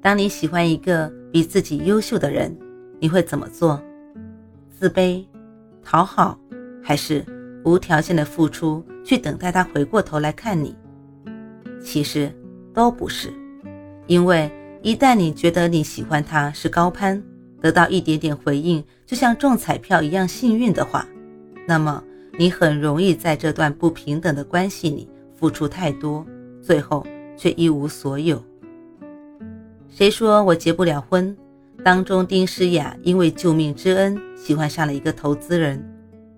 当你喜欢一个比自己优秀的人，你会怎么做？自卑、讨好，还是无条件的付出，去等待他回过头来看你？其实都不是，因为一旦你觉得你喜欢他是高攀，得到一点点回应就像中彩票一样幸运的话，那么你很容易在这段不平等的关系里付出太多，最后却一无所有。谁说我结不了婚？当中丁诗雅因为救命之恩喜欢上了一个投资人，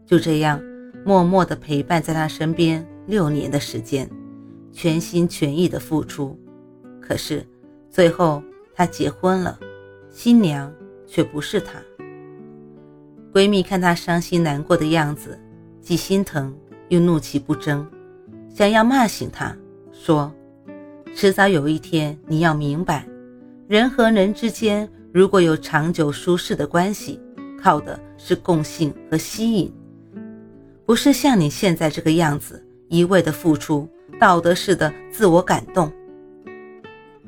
就这样默默地陪伴在他身边六年的时间，全心全意的付出。可是最后他结婚了，新娘却不是他。闺蜜看她伤心难过的样子，既心疼又怒气不争，想要骂醒她，说：“迟早有一天你要明白。”人和人之间如果有长久舒适的关系，靠的是共性和吸引，不是像你现在这个样子一味的付出，道德式的自我感动。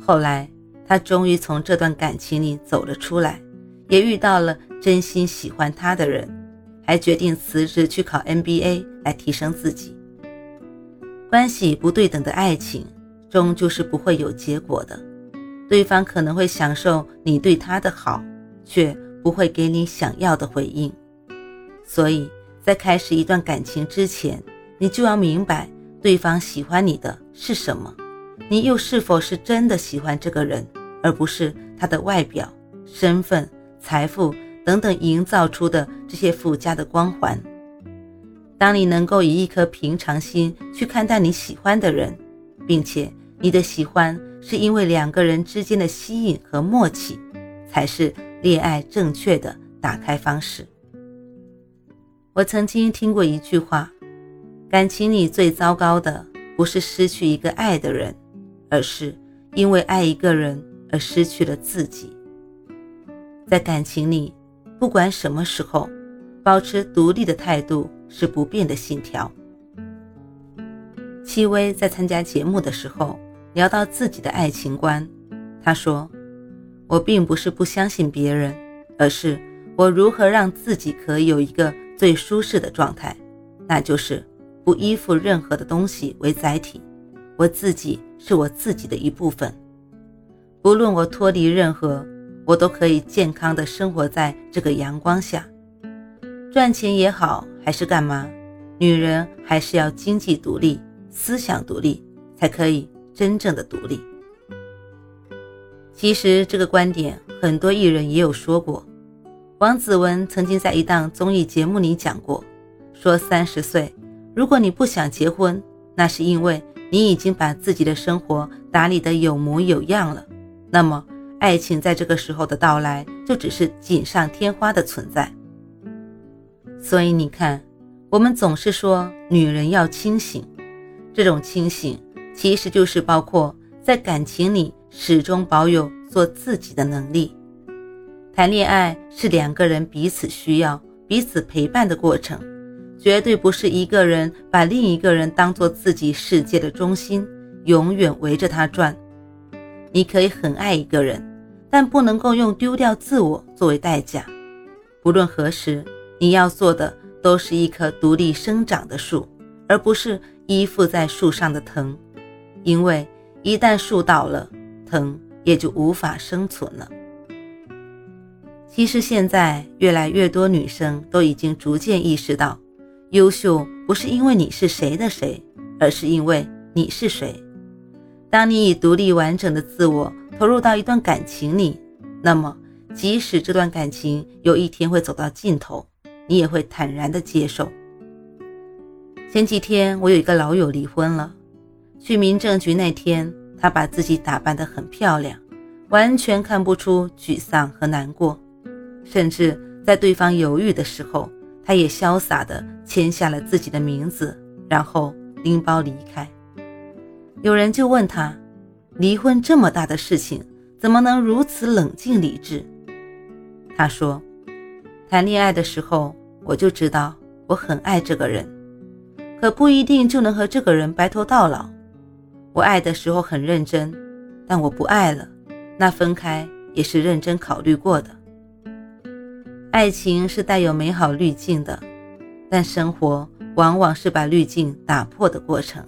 后来，他终于从这段感情里走了出来，也遇到了真心喜欢他的人，还决定辞职去考 MBA 来提升自己。关系不对等的爱情，终究是不会有结果的。对方可能会享受你对他的好，却不会给你想要的回应。所以在开始一段感情之前，你就要明白对方喜欢你的是什么，你又是否是真的喜欢这个人，而不是他的外表、身份、财富等等营造出的这些附加的光环。当你能够以一颗平常心去看待你喜欢的人，并且你的喜欢。是因为两个人之间的吸引和默契，才是恋爱正确的打开方式。我曾经听过一句话：感情里最糟糕的，不是失去一个爱的人，而是因为爱一个人而失去了自己。在感情里，不管什么时候，保持独立的态度是不变的信条。戚薇在参加节目的时候。聊到自己的爱情观，他说：“我并不是不相信别人，而是我如何让自己可以有一个最舒适的状态，那就是不依附任何的东西为载体。我自己是我自己的一部分，不论我脱离任何，我都可以健康的生活在这个阳光下。赚钱也好，还是干嘛，女人还是要经济独立、思想独立，才可以。”真正的独立。其实这个观点，很多艺人也有说过。王子文曾经在一档综艺节目里讲过，说三十岁，如果你不想结婚，那是因为你已经把自己的生活打理得有模有样了。那么，爱情在这个时候的到来，就只是锦上添花的存在。所以你看，我们总是说女人要清醒，这种清醒。其实就是包括在感情里始终保有做自己的能力。谈恋爱是两个人彼此需要、彼此陪伴的过程，绝对不是一个人把另一个人当做自己世界的中心，永远围着他转。你可以很爱一个人，但不能够用丢掉自我作为代价。不论何时，你要做的都是一棵独立生长的树，而不是依附在树上的藤。因为一旦树倒了，藤也就无法生存了。其实现在越来越多女生都已经逐渐意识到，优秀不是因为你是谁的谁，而是因为你是谁。当你以独立完整的自我投入到一段感情里，那么即使这段感情有一天会走到尽头，你也会坦然的接受。前几天我有一个老友离婚了。去民政局那天，她把自己打扮得很漂亮，完全看不出沮丧和难过，甚至在对方犹豫的时候，他也潇洒地签下了自己的名字，然后拎包离开。有人就问他，离婚这么大的事情，怎么能如此冷静理智？他说，谈恋爱的时候我就知道我很爱这个人，可不一定就能和这个人白头到老。我爱的时候很认真，但我不爱了，那分开也是认真考虑过的。爱情是带有美好滤镜的，但生活往往是把滤镜打破的过程。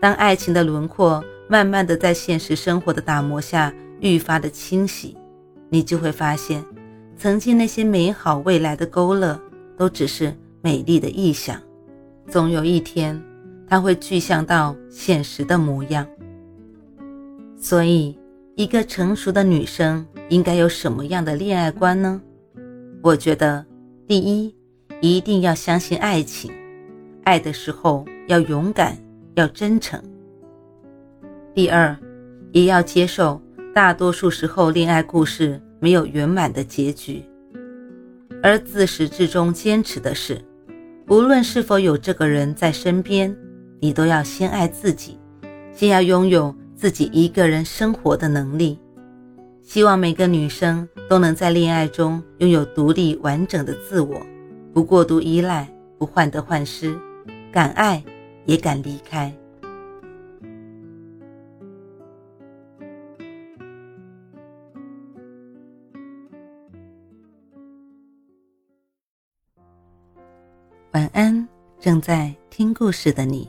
当爱情的轮廓慢慢的在现实生活的打磨下愈发的清晰，你就会发现，曾经那些美好未来的勾勒，都只是美丽的臆想。总有一天。他会具象到现实的模样，所以，一个成熟的女生应该有什么样的恋爱观呢？我觉得，第一，一定要相信爱情，爱的时候要勇敢，要真诚。第二，也要接受大多数时候恋爱故事没有圆满的结局，而自始至终坚持的是，无论是否有这个人在身边。你都要先爱自己，先要拥有自己一个人生活的能力。希望每个女生都能在恋爱中拥有独立完整的自我，不过度依赖，不患得患失，敢爱也敢离开。晚安，正在听故事的你。